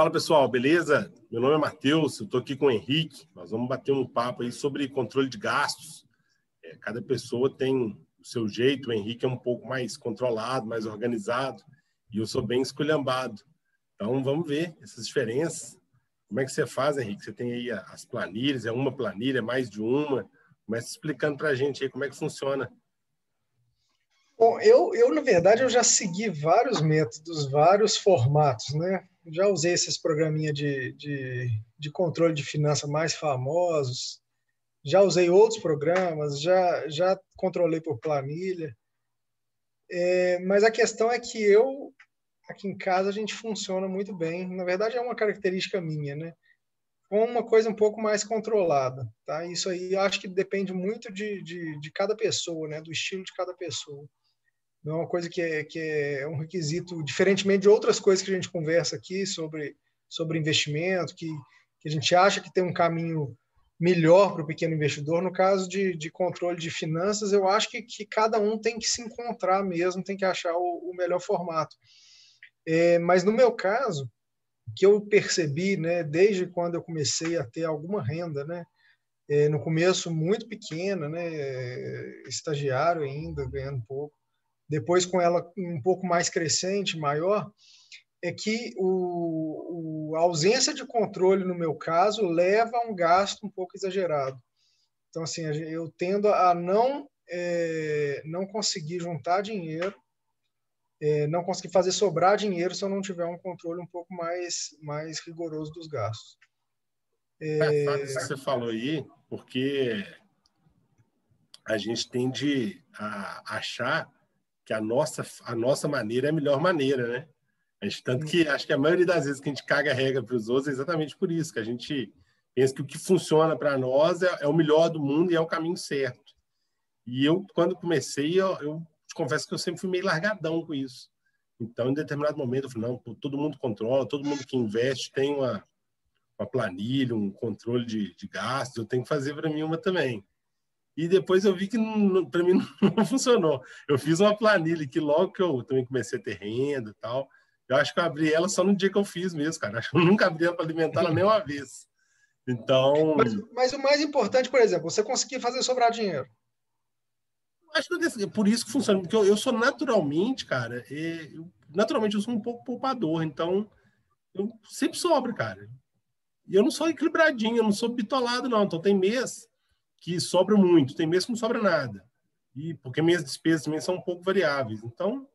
Fala pessoal, beleza? Meu nome é Matheus, eu estou aqui com o Henrique. Nós vamos bater um papo aí sobre controle de gastos. É, cada pessoa tem o seu jeito. O Henrique é um pouco mais controlado, mais organizado, e eu sou bem esculhambado. Então vamos ver essas diferenças. Como é que você faz, Henrique? Você tem aí as planilhas, é uma planilha, é mais de uma. Começa explicando para a gente aí como é que funciona. Bom, eu, eu, na verdade, eu já segui vários métodos, vários formatos, né? Já usei esses programinha de, de, de controle de finança mais famosos, já usei outros programas, já, já controlei por planilha. É, mas a questão é que eu, aqui em casa, a gente funciona muito bem. Na verdade, é uma característica minha, né? Com uma coisa um pouco mais controlada, tá? Isso aí acho que depende muito de, de, de cada pessoa, né? Do estilo de cada pessoa. Não é uma coisa que é, que é um requisito, diferentemente de outras coisas que a gente conversa aqui sobre, sobre investimento, que, que a gente acha que tem um caminho melhor para o pequeno investidor. No caso de, de controle de finanças, eu acho que, que cada um tem que se encontrar mesmo, tem que achar o, o melhor formato. É, mas no meu caso, que eu percebi, né, desde quando eu comecei a ter alguma renda, né, é, no começo muito pequena, né, estagiário ainda, ganhando pouco, depois com ela um pouco mais crescente, maior, é que o, o, a ausência de controle, no meu caso, leva a um gasto um pouco exagerado. Então, assim, eu tendo a não, é, não conseguir juntar dinheiro, é, não conseguir fazer sobrar dinheiro se eu não tiver um controle um pouco mais, mais rigoroso dos gastos. É, é que você falou aí, porque a gente tende a achar que a nossa, a nossa maneira é a melhor maneira, né? A gente, tanto que acho que a maioria das vezes que a gente caga a regra para os outros é exatamente por isso, que a gente pensa que o que funciona para nós é, é, o melhor do mundo e é o caminho certo. E eu, quando comecei, eu, eu te confesso que eu sempre fui meio largadão com isso. Então, em determinado momento, eu falei, não, todo mundo controla, todo mundo que investe tem uma, uma planilha, um controle de, de gastos, eu tenho que fazer para mim uma também. E depois eu vi que para mim não funcionou. Eu fiz uma planilha que logo que eu também comecei a ter renda e tal, eu acho que eu abri ela só no dia que eu fiz mesmo, cara. Acho que eu nunca abri ela para alimentar ela nem uma vez. Então. Mas, mas, o mais importante, por exemplo, você conseguir fazer sobrar dinheiro. Acho que é por isso que funciona, porque eu, eu sou naturalmente, cara, eu, naturalmente eu sou um pouco poupador, então eu sempre sobra, cara. E eu não sou equilibradinho, eu não sou bitolado, não. Então tem mês que sobra muito, tem mês que não sobra nada. E porque minhas despesas também são um pouco variáveis. Então,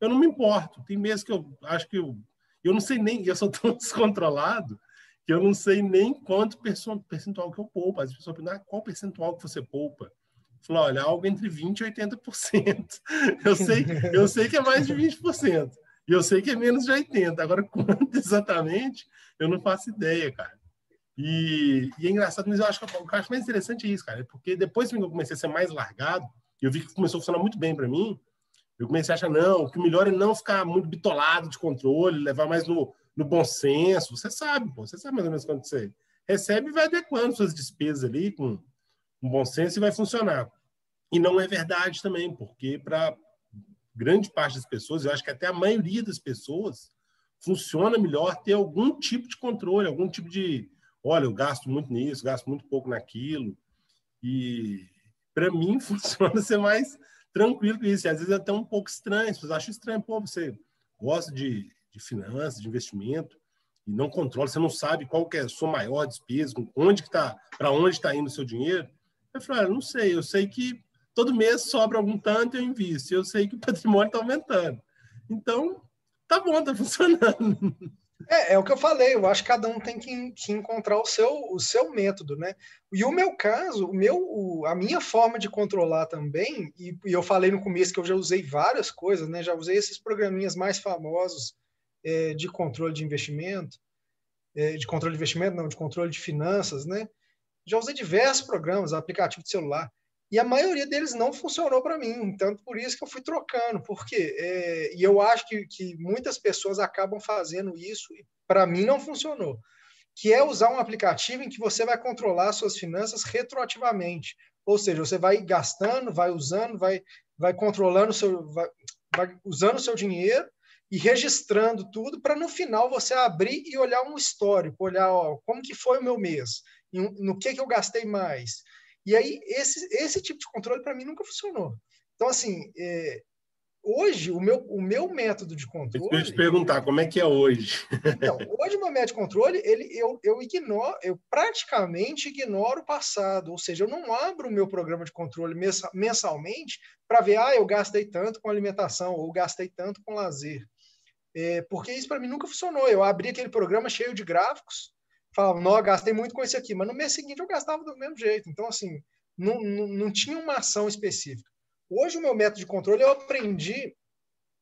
eu não me importo. Tem meses que eu acho que eu eu não sei nem, eu sou tão descontrolado que eu não sei nem quanto percentual que eu poupo. As pessoas perguntam, ah, qual percentual que você poupa? Eu falo, olha, algo entre 20% e 80%. Eu sei, eu sei que é mais de 20%. E eu sei que é menos de 80%. Agora, quanto exatamente, eu não faço ideia, cara. E, e, é engraçado, mas eu acho que o que eu acho mais interessante é isso, cara, porque depois que eu comecei a ser mais largado, eu vi que começou a funcionar muito bem para mim, eu comecei a achar, não, que o melhor é não ficar muito bitolado de controle, levar mais no, no bom senso. Você sabe, pô, você sabe mais ou menos quando você recebe e vai adequando suas despesas ali com um bom senso e vai funcionar. E não é verdade também, porque para grande parte das pessoas, eu acho que até a maioria das pessoas, funciona melhor ter algum tipo de controle, algum tipo de olha, eu gasto muito nisso, gasto muito pouco naquilo. E para mim funciona ser mais tranquilo com isso. E às vezes é até um pouco estranho. Pessoas acham estranho, pô, você gosta de, de finanças, de investimento e não controla, você não sabe qual que é a sua maior despesa, onde que tá, para onde está indo o seu dinheiro. Eu falei, não sei, eu sei que todo mês sobra algum tanto eu invisto. Eu sei que o patrimônio está aumentando. Então, tá bom, tá funcionando. É, é o que eu falei, eu acho que cada um tem que, que encontrar o seu, o seu método, né? E o meu caso, o meu, o, a minha forma de controlar também, e, e, eu falei no começo que eu já usei várias coisas, né? Já usei esses programinhas mais famosos é, de controle de investimento, é, de controle de investimento, não, de controle de finanças, né? Já usei diversos programas, aplicativo de celular e a maioria deles não funcionou para mim. Então, por isso que eu fui trocando. Porque é, e eu acho que, que muitas pessoas acabam fazendo isso e para mim não funcionou. Que é usar um aplicativo em que você vai controlar suas finanças retroativamente. Ou seja, você vai gastando, vai usando, vai, vai controlando seu, vai, vai usando o seu dinheiro e registrando tudo para no final você abrir e olhar um histórico, olhar ó, como que foi o meu mês, no que que eu gastei mais. E aí esse esse tipo de controle para mim nunca funcionou. Então assim, é, hoje o meu o meu método de controle. Eu te perguntar como é que é hoje. então, hoje o meu método de controle ele eu, eu ignoro, eu praticamente ignoro o passado, ou seja, eu não abro o meu programa de controle mensalmente para ver ah eu gastei tanto com alimentação ou gastei tanto com lazer. É, porque isso para mim nunca funcionou. Eu abri aquele programa cheio de gráficos, falava, não, gastei muito com esse aqui, mas no mês seguinte eu gastava do mesmo jeito. Então, assim, não, não, não tinha uma ação específica. Hoje, o meu método de controle eu aprendi,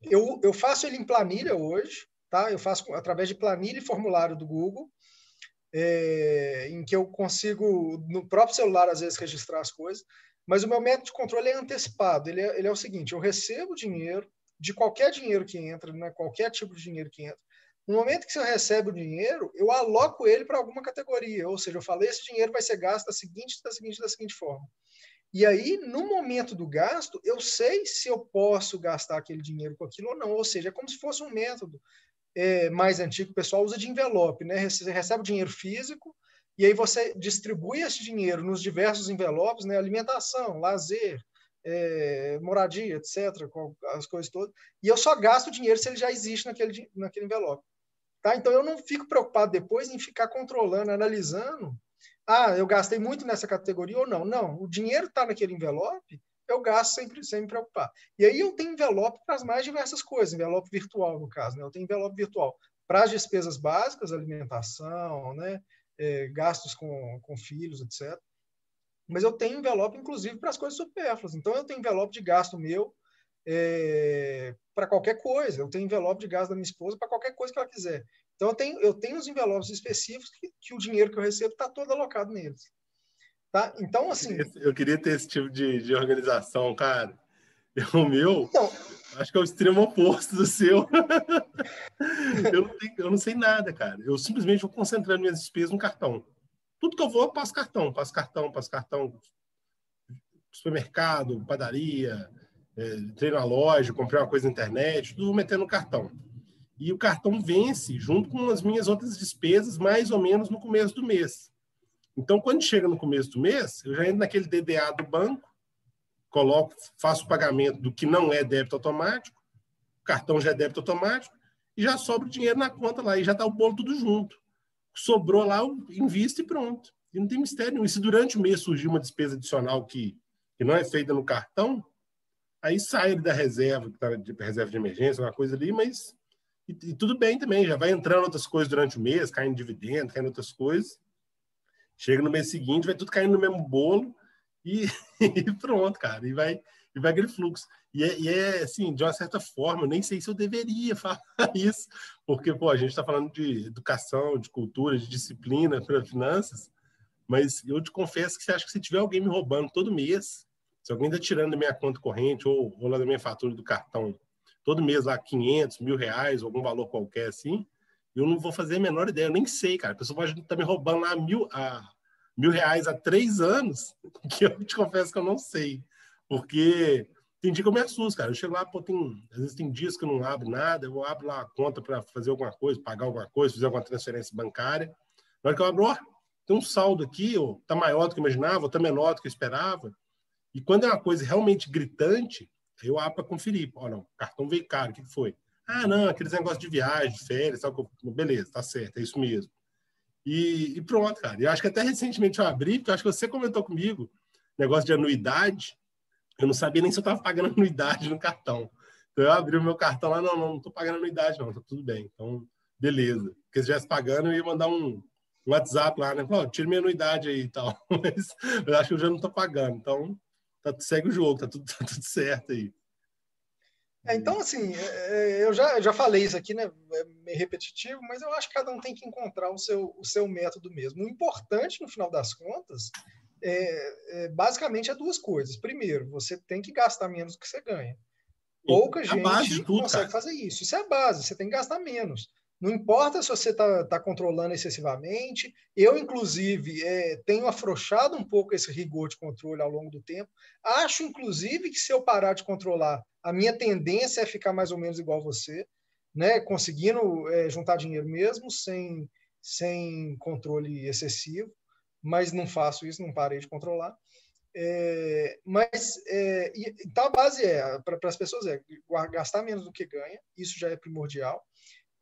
eu, eu faço ele em planilha hoje, tá? Eu faço através de planilha e formulário do Google, é, em que eu consigo, no próprio celular, às vezes, registrar as coisas. Mas o meu método de controle é antecipado. Ele é, ele é o seguinte: eu recebo dinheiro, de qualquer dinheiro que entra, né, qualquer tipo de dinheiro que entra, no momento que você recebe o dinheiro, eu aloco ele para alguma categoria, ou seja, eu falei esse dinheiro vai ser gasto da seguinte, da seguinte, da seguinte forma. E aí, no momento do gasto, eu sei se eu posso gastar aquele dinheiro com aquilo ou não. Ou seja, é como se fosse um método é, mais antigo, o pessoal usa de envelope, né? Você recebe o dinheiro físico e aí você distribui esse dinheiro nos diversos envelopes, né? Alimentação, lazer, é, moradia, etc., as coisas todas, e eu só gasto o dinheiro se ele já existe naquele, naquele envelope. Tá? Então, eu não fico preocupado depois em ficar controlando, analisando. Ah, eu gastei muito nessa categoria ou não. Não, o dinheiro está naquele envelope, eu gasto sempre sem me preocupar. E aí eu tenho envelope para as mais diversas coisas, envelope virtual, no caso. Né? Eu tenho envelope virtual para as despesas básicas, alimentação, né? É, gastos com, com filhos, etc mas eu tenho envelope, inclusive, para as coisas supérfluas. Então, eu tenho envelope de gasto meu é, para qualquer coisa. Eu tenho envelope de gasto da minha esposa para qualquer coisa que ela quiser. Então, eu tenho, eu tenho os envelopes específicos que, que o dinheiro que eu recebo está todo alocado neles. Tá? Então, assim... Eu queria, eu queria ter esse tipo de, de organização, cara. O meu, então, acho que é o extremo oposto do seu. eu, não tenho, eu não sei nada, cara. Eu simplesmente vou concentrando minhas despesas no cartão. Tudo que eu vou, eu passo cartão, passo cartão, passo cartão. Supermercado, padaria, entrei na loja, comprei uma coisa na internet, tudo metendo no cartão. E o cartão vence junto com as minhas outras despesas, mais ou menos no começo do mês. Então, quando chega no começo do mês, eu já entro naquele DDA do banco, coloco, faço o pagamento do que não é débito automático, o cartão já é débito automático, e já sobra o dinheiro na conta lá, e já está o bolo tudo junto sobrou lá, eu invisto e pronto. E não tem mistério nenhum. E se durante o mês surgir uma despesa adicional que, que não é feita no cartão, aí sai da reserva, que tá de reserva de emergência, uma coisa ali, mas e, e, tudo bem também, já vai entrando outras coisas durante o mês, caindo dividendo, caindo outras coisas. Chega no mês seguinte, vai tudo caindo no mesmo bolo e, e pronto, cara. E vai, e vai aquele fluxo. E é, e é, assim, de uma certa forma, eu nem sei se eu deveria falar isso, porque, pô, a gente está falando de educação, de cultura, de disciplina para finanças, mas eu te confesso que você acha que se tiver alguém me roubando todo mês, se alguém está tirando da minha conta corrente ou, ou da minha fatura do cartão, todo mês lá 500, mil reais, algum valor qualquer assim, eu não vou fazer a menor ideia, eu nem sei, cara. A pessoa pode estar tá me roubando lá mil, a, mil reais há três anos, que eu te confesso que eu não sei. Porque tem dia que eu me assusto, cara. Eu chego lá, pô, tem, às vezes tem dias que eu não abro nada, eu abro lá a conta para fazer alguma coisa, pagar alguma coisa, fazer alguma transferência bancária. Na hora que eu abro, ó, tem um saldo aqui, ó, tá maior do que eu imaginava, ou tá menor do que eu esperava. E quando é uma coisa realmente gritante, eu abro para conferir. Não, o cartão veio caro, o que foi? Ah, não, aqueles negócios de viagem, férias, tal, beleza, tá certo, é isso mesmo. E, e pronto, cara. Eu acho que até recentemente eu abri, porque eu acho que você comentou comigo, negócio de anuidade, eu não sabia nem se eu estava pagando anuidade no cartão. Então eu abri o meu cartão lá, não, não, não estou pagando anuidade, não, tá tudo bem. Então, beleza. Porque se estivesse pagando, eu ia mandar um, um WhatsApp lá, né? Pô, tira minha anuidade aí e tal. Mas eu acho que eu já não estou pagando. Então, tá, segue o jogo, tá tudo, tá tudo certo aí. É, então, assim, é, é, eu já, já falei isso aqui, né? É meio repetitivo, mas eu acho que cada um tem que encontrar o seu, o seu método mesmo. O importante, no final das contas, é, é, basicamente é duas coisas. Primeiro, você tem que gastar menos do que você ganha. Pouca gente tudo, consegue cara. fazer isso. Isso é a base, você tem que gastar menos. Não importa se você está tá controlando excessivamente. Eu, inclusive, é, tenho afrouxado um pouco esse rigor de controle ao longo do tempo. Acho, inclusive, que se eu parar de controlar, a minha tendência é ficar mais ou menos igual você. né, conseguindo é, juntar dinheiro mesmo, sem, sem controle excessivo, mas não faço isso, não parei de controlar. É, mas é, então a base é para as pessoas é gastar menos do que ganha, isso já é primordial.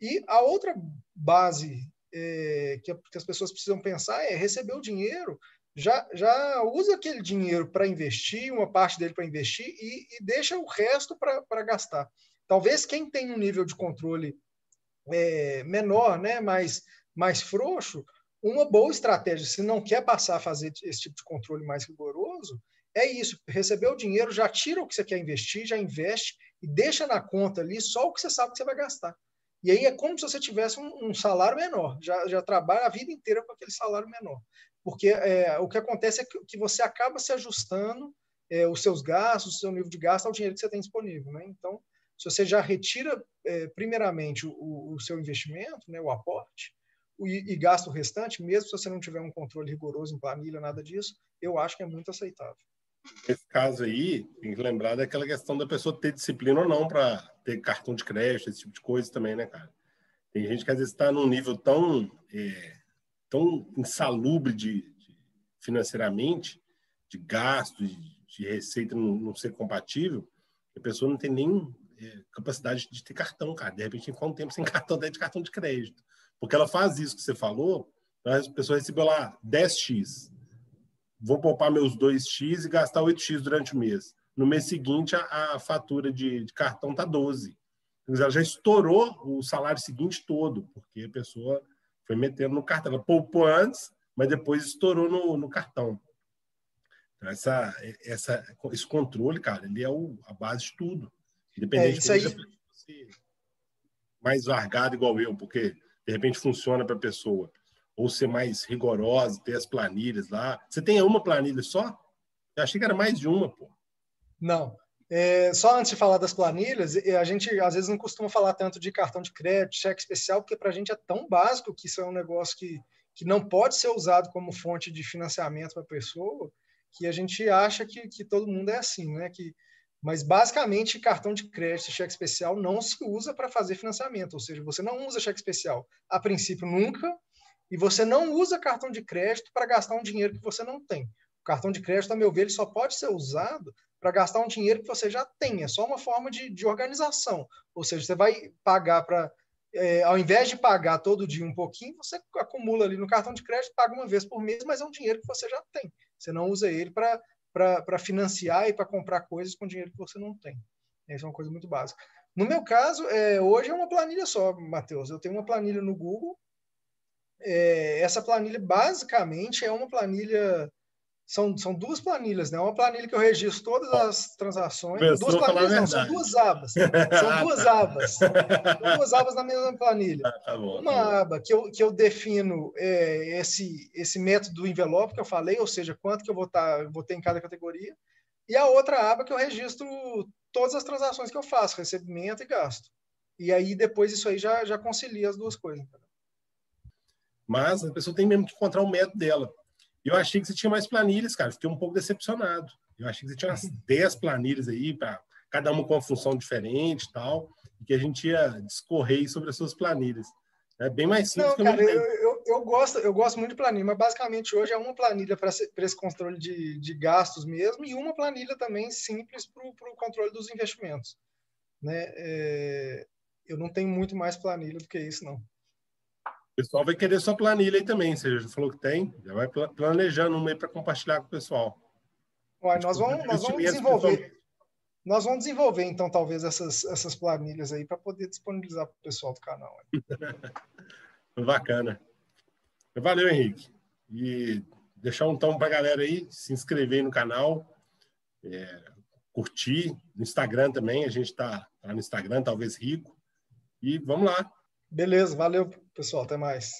E a outra base é, que, que, as pessoas precisam pensar é receber o dinheiro, já, já usa aquele dinheiro para investir, uma parte dele para investir e, e, deixa o resto para gastar. Talvez quem tem um nível de controle é, menor, né, mais, mais frouxo, uma boa estratégia, se não quer passar a fazer esse tipo de controle mais rigoroso, é isso: receber o dinheiro, já tira o que você quer investir, já investe e deixa na conta ali só o que você sabe que você vai gastar. E aí é como se você tivesse um, um salário menor, já, já trabalha a vida inteira com aquele salário menor. Porque é, o que acontece é que, que você acaba se ajustando é, os seus gastos, o seu nível de gasto ao dinheiro que você tem disponível. Né? Então, se você já retira, é, primeiramente, o, o, seu investimento, né, o aporte, e, e gasta o restante, mesmo se você não tiver um controle rigoroso em planilha, nada disso, eu acho que é muito aceitável. Nesse caso aí, tem que lembrar daquela questão da pessoa ter disciplina ou não para ter cartão de crédito, esse tipo de coisa também, né, cara? Tem gente que às vezes está num nível tão, é, tão insalubre de, de, financeiramente, de gasto, de, de receita não, não, ser compatível, que a pessoa não tem nem é, capacidade de ter cartão, cara. De repente, fica um tempo sem cartão, até de cartão de crédito. Porque ela faz isso que você falou, a pessoa recebeu lá 10x. Vou poupar meus 2x e gastar 8x durante o mês. No mês seguinte, a, a fatura de, de cartão está 12. Ela já estourou o salário seguinte todo, porque a pessoa foi metendo no cartão. Ela poupou antes, mas depois estourou no, no cartão. Então, essa, essa, esse controle, cara, ele é o, a base de tudo. Independente é, isso aí... de mais largado igual eu, porque de repente funciona para a pessoa. Ou ser mais rigorosa, ter as planilhas lá. Você tem uma planilha só? Eu achei que era mais de uma, pô. Não. É, só antes de falar das planilhas, a gente às vezes não costuma falar tanto de cartão de crédito, cheque especial, porque para a gente é tão básico que isso é um negócio que, que não pode ser usado como fonte de financiamento para a pessoa, que a gente acha que, que todo mundo é assim, né? Que mas, basicamente, cartão de crédito e cheque especial não se usa para fazer financiamento. Ou seja, você não usa cheque especial a princípio nunca, e você não usa cartão de crédito para gastar um dinheiro que você não tem. O cartão de crédito, a meu ver, ele só pode ser usado para gastar um dinheiro que você já tem. É só uma forma de, de organização. Ou seja, você vai pagar para. É, ao invés de pagar todo dia um pouquinho, você acumula ali no cartão de crédito, paga uma vez por mês, mas é um dinheiro que você já tem. Você não usa ele para financiar e para comprar coisas com dinheiro que você não tem. Essa é uma coisa muito básica. No meu caso, é, hoje é uma planilha só, Matheus. Eu tenho uma planilha no Google. É, essa planilha, basicamente, é uma planilha são, são duas planilhas, né? Uma planilha que eu registro todas as transações. duas planilhas, não, são duas abas. São duas abas. São duas abas na mesma planilha. Ah, tá bom, Uma tá aba que eu, que eu defino é, esse, esse método do envelope que eu falei, ou seja, quanto que eu vou, tá, vou ter em cada categoria. E a outra aba que eu registro todas as transações que eu faço, recebimento e gasto. E aí depois isso aí já, já concilia as duas coisas. Mas a pessoa tem mesmo que encontrar o método dela. Eu achei que você tinha mais planilhas, cara. Fiquei um pouco decepcionado. Eu achei que você tinha umas 10 planilhas aí, para cada uma com uma função diferente e tal, e que a gente ia discorrer sobre as suas planilhas. É bem mais simples Não, que cara, eu, eu, eu, gosto, eu gosto muito de planilha, mas basicamente hoje é uma planilha para esse controle de, de gastos mesmo e uma planilha também simples para o controle dos investimentos. Né? É, eu não tenho muito mais planilha do que isso, não. O pessoal vai querer sua planilha aí também. Você já falou que tem, já vai planejando um meio para compartilhar com o pessoal. Ué, nós vamos, nós vamos desenvolver. Nós vamos desenvolver, então, talvez essas, essas planilhas aí para poder disponibilizar para o pessoal do canal. Bacana. Valeu, Henrique. E deixar um tom para a galera aí, se inscrever no canal, é, curtir. No Instagram também, a gente está tá no Instagram, talvez rico. E vamos lá. Beleza, valeu, pessoal. Até mais.